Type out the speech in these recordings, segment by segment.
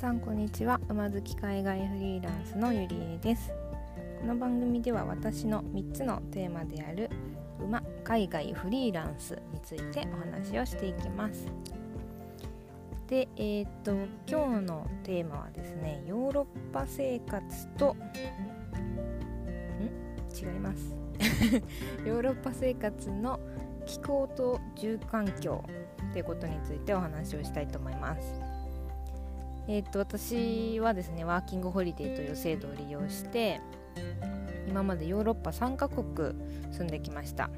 さんこんにちは。馬好き海外フリーランスのゆりえです。この番組では私の3つのテーマである馬海外フリーランスについてお話をしていきます。でえー、っと今日のテーマはですねヨーロッパ生活とん？違います。ヨーロッパ生活の気候と住環境ということについてお話をしたいと思います。えー、っと私はですねワーキングホリデーという制度を利用して今までヨーロッパ3カ国住んできました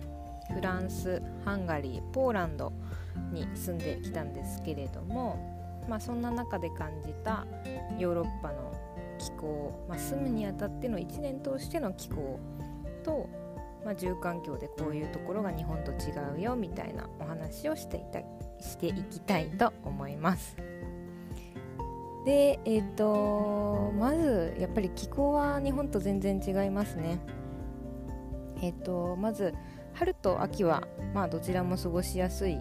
フランスハンガリーポーランドに住んできたんですけれども、まあ、そんな中で感じたヨーロッパの気候、まあ、住むにあたっての1年通しての気候と、まあ、住環境でこういうところが日本と違うよみたいなお話をしていたしていきたいと思います。でえっ、ー、とまずやっぱり気候は日本と全然違いますね。えっ、ー、とまず春と秋はまあどちらも過ごしやすい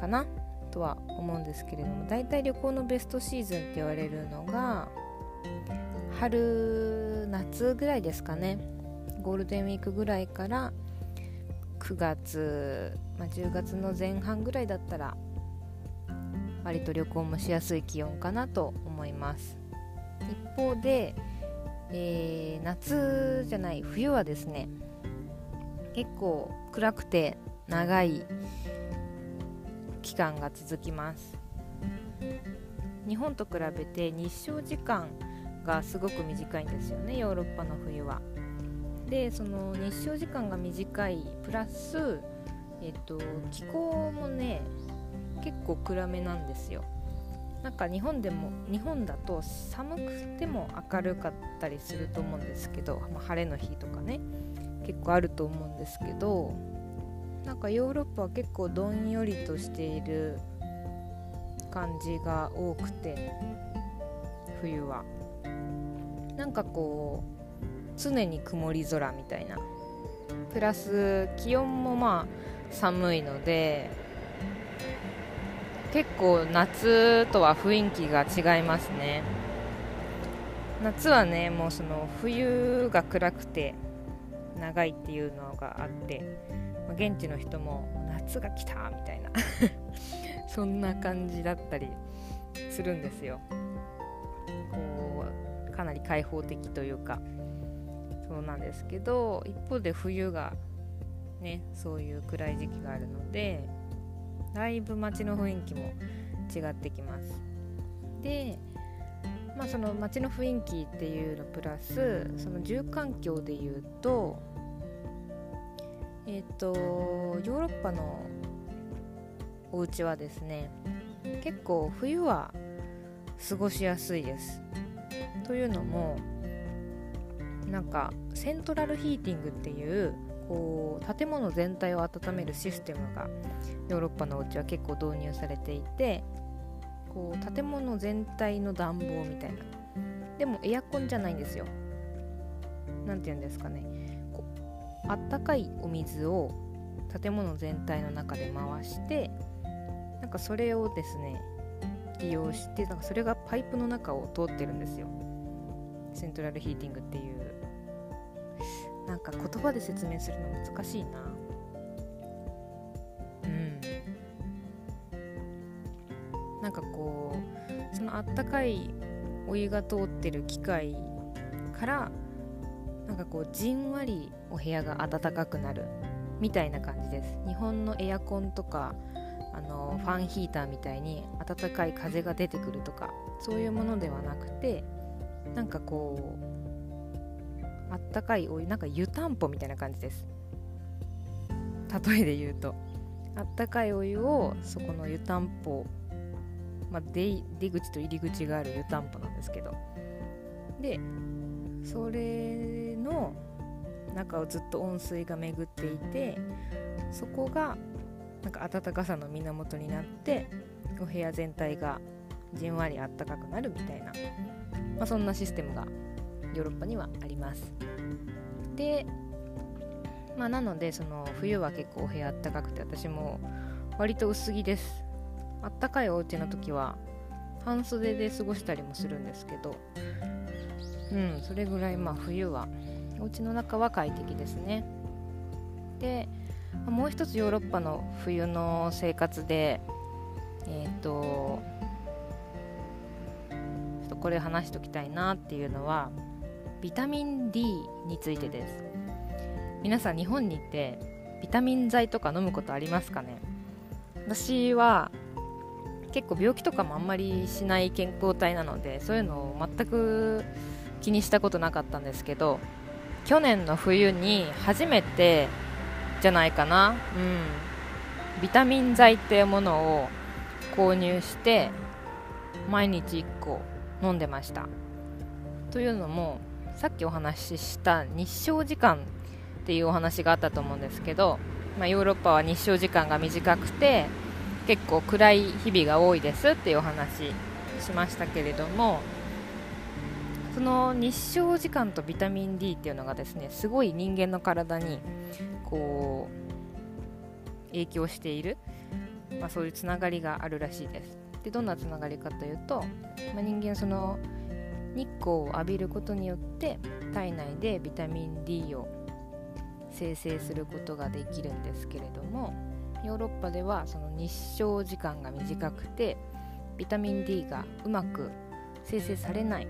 かなとは思うんですけれども大体旅行のベストシーズンって言われるのが春夏ぐらいですかね。ゴールデンウィークぐらいから9月、まあ、10月の前半ぐらいだったら割と旅行もしやすい気温かなと思います。一方で、えー、夏じゃない冬はですね結構暗くて長い期間が続きます。日本と比べて日照時間がすごく短いんですよねヨーロッパの冬は。でその日照時間が短いプラスえっと気候もね結構暗めなんですよ。なんか日本でも日本だと寒くても明るかったりすると思うんですけど、まあ、晴れの日とかね結構あると思うんですけどなんかヨーロッパは結構どんよりとしている感じが多くて冬は。なんかこう常に曇り空みたいな。プラス気温もまあ寒いので結構夏とは雰囲気が違いますね。夏はねもうその冬が暗くて長いっていうのがあって現地の人も夏が来たみたいな そんな感じだったりするんですよ。こうかなり開放的というかそうなんですけど一方で冬がねそういう暗い時期があるのでだいぶ街の雰囲気も違ってきます。でまあその街の雰囲気っていうのプラスその住環境でいうとえっ、ー、とヨーロッパのお家はですね結構冬は過ごしやすいです。というのもなんかセントラルヒーティングっていうこう建物全体を温めるシステムがヨーロッパのお家は結構導入されていてこう建物全体の暖房みたいな。でもエアコンじゃないんですよ。何て言うんですかね。こうあったかいお水を建物全体の中で回してなんかそれをですね利用してなんかそれがパイプの中を通ってるんですよ。セントラルヒーティングっていうなんか言葉で説明するの難しいな。うん。なんかこうそのあったかいお湯が通ってる機械からなんかこうじんわりお部屋が暖かくなるみたいな感じです。日本のエアコンとかあのファンヒーターみたいに暖かい風が出てくるとかそういうものではなくてなんかこうあったかいお湯なんか湯たんぽみたいな感じです。例えで言うと。あったかいお湯をそこの湯たんぽ、まあ、出出口と入り口がある湯たんぽなんですけど。でそれの中をずっと温水が巡っていてそこがなんか暖かさの源になってお部屋全体がじんわりあったかくなるみたいな、まあ、そんなシステムがヨーロッパにはあります。でまあなのでその冬は結構お部屋あったかくて私も割と薄着です。あったかいお家の時は半袖で過ごしたりもするんですけど。うんそれぐらいまあ冬はお家の中は快適ですね。でもう一つヨーロッパの冬の生活でえっ、ー、とちょっとこれ話しておきたいなっていうのはビタミン D についてです。皆さん日本に行ってビタミン剤とか飲むことありますかね？私は結構病気とかもあんまりしない健康体なのでそういうのを全く気にしたことなかったんですけど去年の冬に初めてじゃないかな、うん、ビタミン剤っていうものを購入して毎日1個飲んでました。というのもさっきお話しした日照時間っていうお話があったと思うんですけど、まあ、ヨーロッパは日照時間が短くて結構暗い日々が多いですっていうお話しましたけれどもその日照時間とビタミン D っていうのがですねすごい人間の体にこう影響している、まあ、そういうつながりがあるらしいです。でどんなつながりかというと、まあ、人間その日光を浴びることによって体内でビタミン D を生成することができるんですけれどもヨーロッパではその日照時間が短くてビタミン D がうまく生成されないっ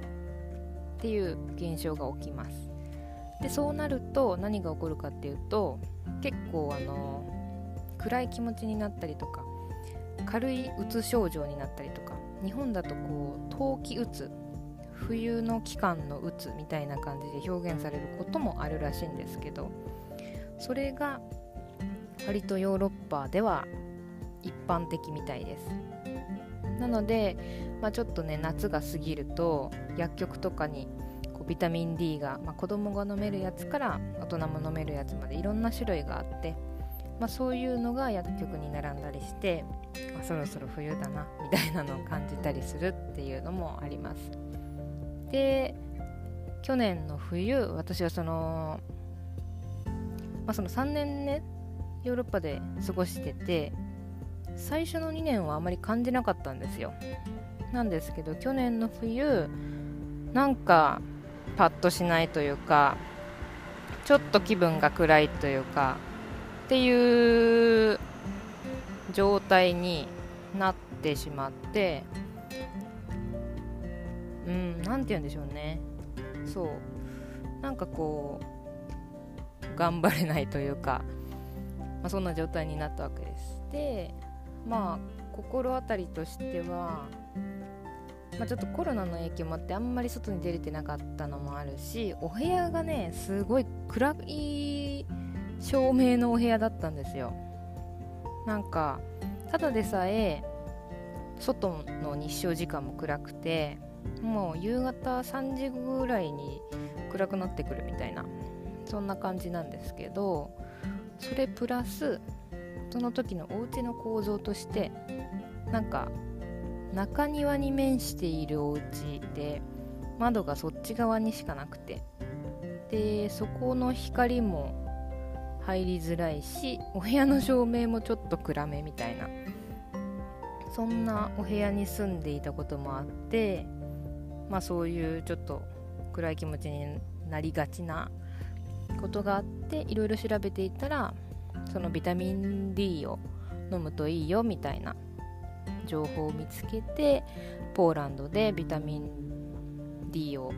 ていう現象が起きます。でそうなると何が起こるかっていうと結構あの暗い気持ちになったりとか軽いうつ症状になったりとか日本だとこう冬季うつ冬の期間のうつみたいな感じで表現されることもあるらしいんですけどそれが割とヨーロッパでは一般的みたいです。なので、まあ、ちょっとね夏が過ぎると薬局とかにこうビタミン D が、まあ、子供が飲めるやつから大人も飲めるやつまでいろんな種類があって、まあ、そういうのが薬局に並んだりして、まあ、そろそろ冬だなみたいなのを感じたりするっていうのもあります。で去年の冬私はその,、まあ、その3年ねヨーロッパで過ごしてて最初の2年はあまり感じなかったんですよ。なんですけど去年の冬なんかパッとしないというかちょっと気分が暗いというかっていう状態になってしまって何て言うんでしょうね。そう。なんかこう頑張れないというか、まあ、そんな状態になったわけです。でまあ心当たりとしては、まあ、ちょっとコロナの影響もあってあんまり外に出れてなかったのもあるしお部屋がねすごい暗い照明のお部屋だったんですよ。なんかただでさえ外の日照時間も暗くてもう夕方3時ぐらいに暗くなってくるみたいなそんな感じなんですけどそれプラスその時のお家の構造としてなんか中庭に面しているお家で窓がそっち側にしかなくてでそこの光も入りづらいしお部屋の照明もちょっと暗めみたいなそんなお部屋に住んでいたこともあってまあそういうちょっと暗い気持ちになりがちなことがあっていろいろ調べていったらそのビタミン D を飲むといいよみたいな情報を見つけてポーランドでビタミン D を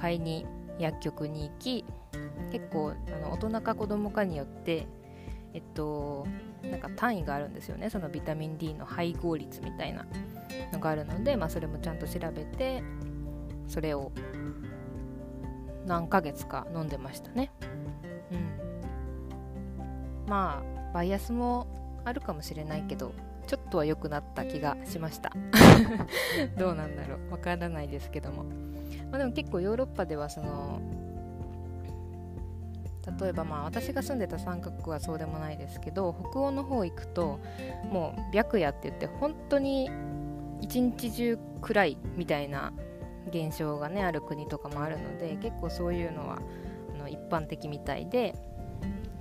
買いに薬局に行き結構あの大人か子供かによってえっとなんか単位があるんですよね。そのビタミン D の配合率みたいなのがあるので、まあ、それもちゃんと調べてそれを何ヶ月か飲んでましたね。うん。まあバイアスもあるかもしれないけどちょっとは良くなった気がしました。どうなんだろう。わからないですけども、まあ、でも結構ヨーロッパではその例えばまあ私が住んでた三角はそうでもないですけど北欧の方行くともう白夜って言って本当に一日中暗いみたいな現象がねある国とかもあるので結構そういうのはあの一般的みたいで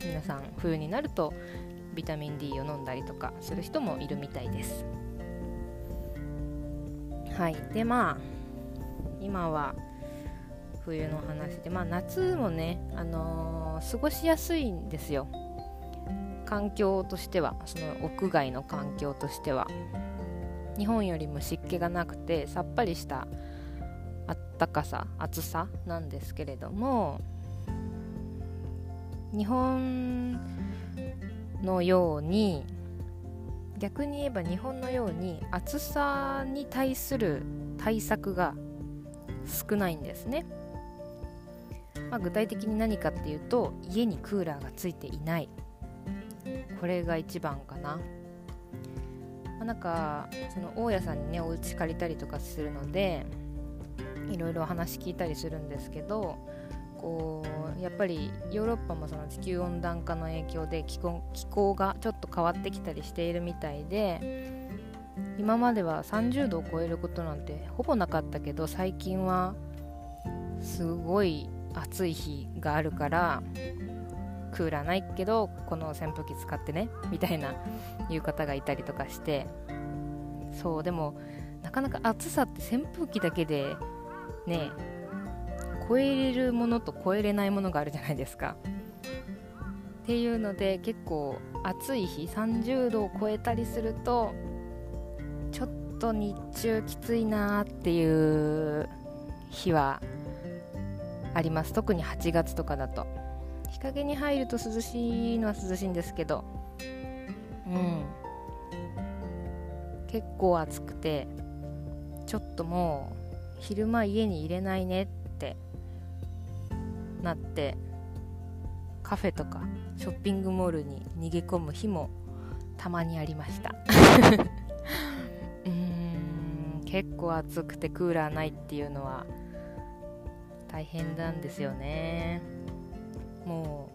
皆さん冬になるとビタミン D を飲んだりとかする人もいるみたいです。はい。でまあ今は冬の話でまあ夏もね、あのー、過ごしやすいんですよ。環境としてはその屋外の環境としては。日本よりも湿気がなくてさっぱりしたあったかさ暑さなんですけれども日本のように逆に言えば日本のように暑さに対する対策が少ないんですね、まあ、具体的に何かっていうと家にクーラーがついていない。これが一番かな、まあ、なんかその大家さんにねお家借りたりとかするのでいろいろ話聞いたりするんですけどこうやっぱりヨーロッパもその地球温暖化の影響で気候気候がちょっと変わってきたりしているみたいで今までは30度を超えることなんてほぼなかったけど最近はすごい暑い日があるからクーラーないけどこの扇風機使ってねみたいな言う方がいたりとかして。そうでもなかなか暑さって扇風機だけでね超えれるものと超えれないものがあるじゃないですか。っていうので結構暑い日30度を超えたりするとちょっと日中きついなっていう日はあります。特に8月とかだと。日陰に入ると涼しいのは涼しいんですけど。うん。結構暑くてちょっともう昼間家に入れないねってなってカフェとかショッピングモールに逃げ込む日もたまにありました。うーん。結構暑くてクーラーないっていうのは大変なんですよね。も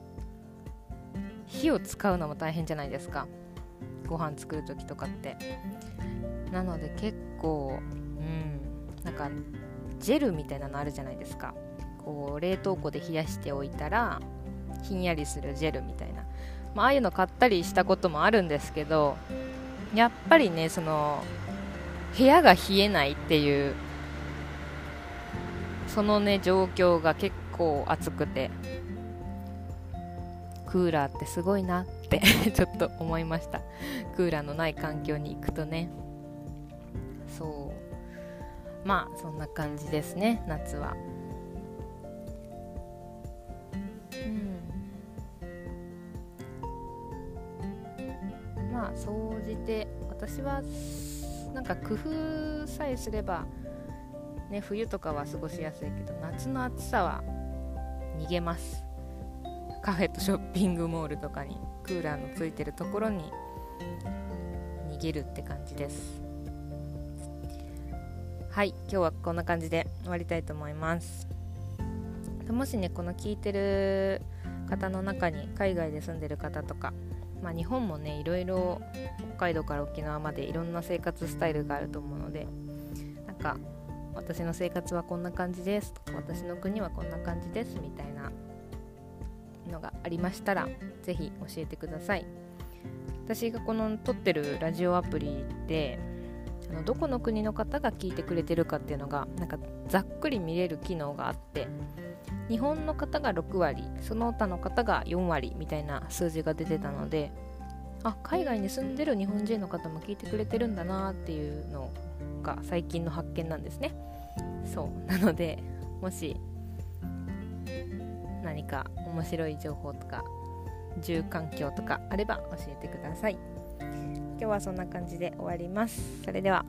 う火を使うのも大変じゃないですか。ご飯作る時とかって。なので結構なんかジェルみたいなのあるじゃないですか。こう冷凍庫で冷やしておいたらひんやりするジェルみたいな、まあ、あいうの買ったりしたこともあるんですけどやっぱりねその部屋が冷えないっていうそのね状況が結構暑くてクーラーってすごいなって ちょっと思いました。クーラーのない環境に行くとね。そう。まあそんな感じですね夏は。まあ総じて私はなんか工夫さえすればね冬とかは過ごしやすいけど夏の暑さは逃げます。カフェとショッピングモールとかにクーラーのついてるところに逃げるって感じです。はい今日はこんな感じで終わりたいと思います。もしねこの聞いてる方の中に海外で住んでる方とかまあ、日本もねいろいろ北海道から沖縄までいろんな生活スタイルがあると思うのでなんか私の生活はこんな感じですとか私の国はこんな感じですみたいなのがありましたら是非教えてください。私がこの撮ってるラジオアプリであのどこの国の方が聞いてくれてるかっていうのがなんかざっくり見れる機能があって日本の方が6割その他の方が4割みたいな数字が出てたのであ海外に住んでる日本人の方も聞いてくれてるんだなっていうのが最近の発見なんですね。そう。なのでもし何か面白い情報とか住環境とかあれば教えてください。今日はそんな感じで終わります。それでは。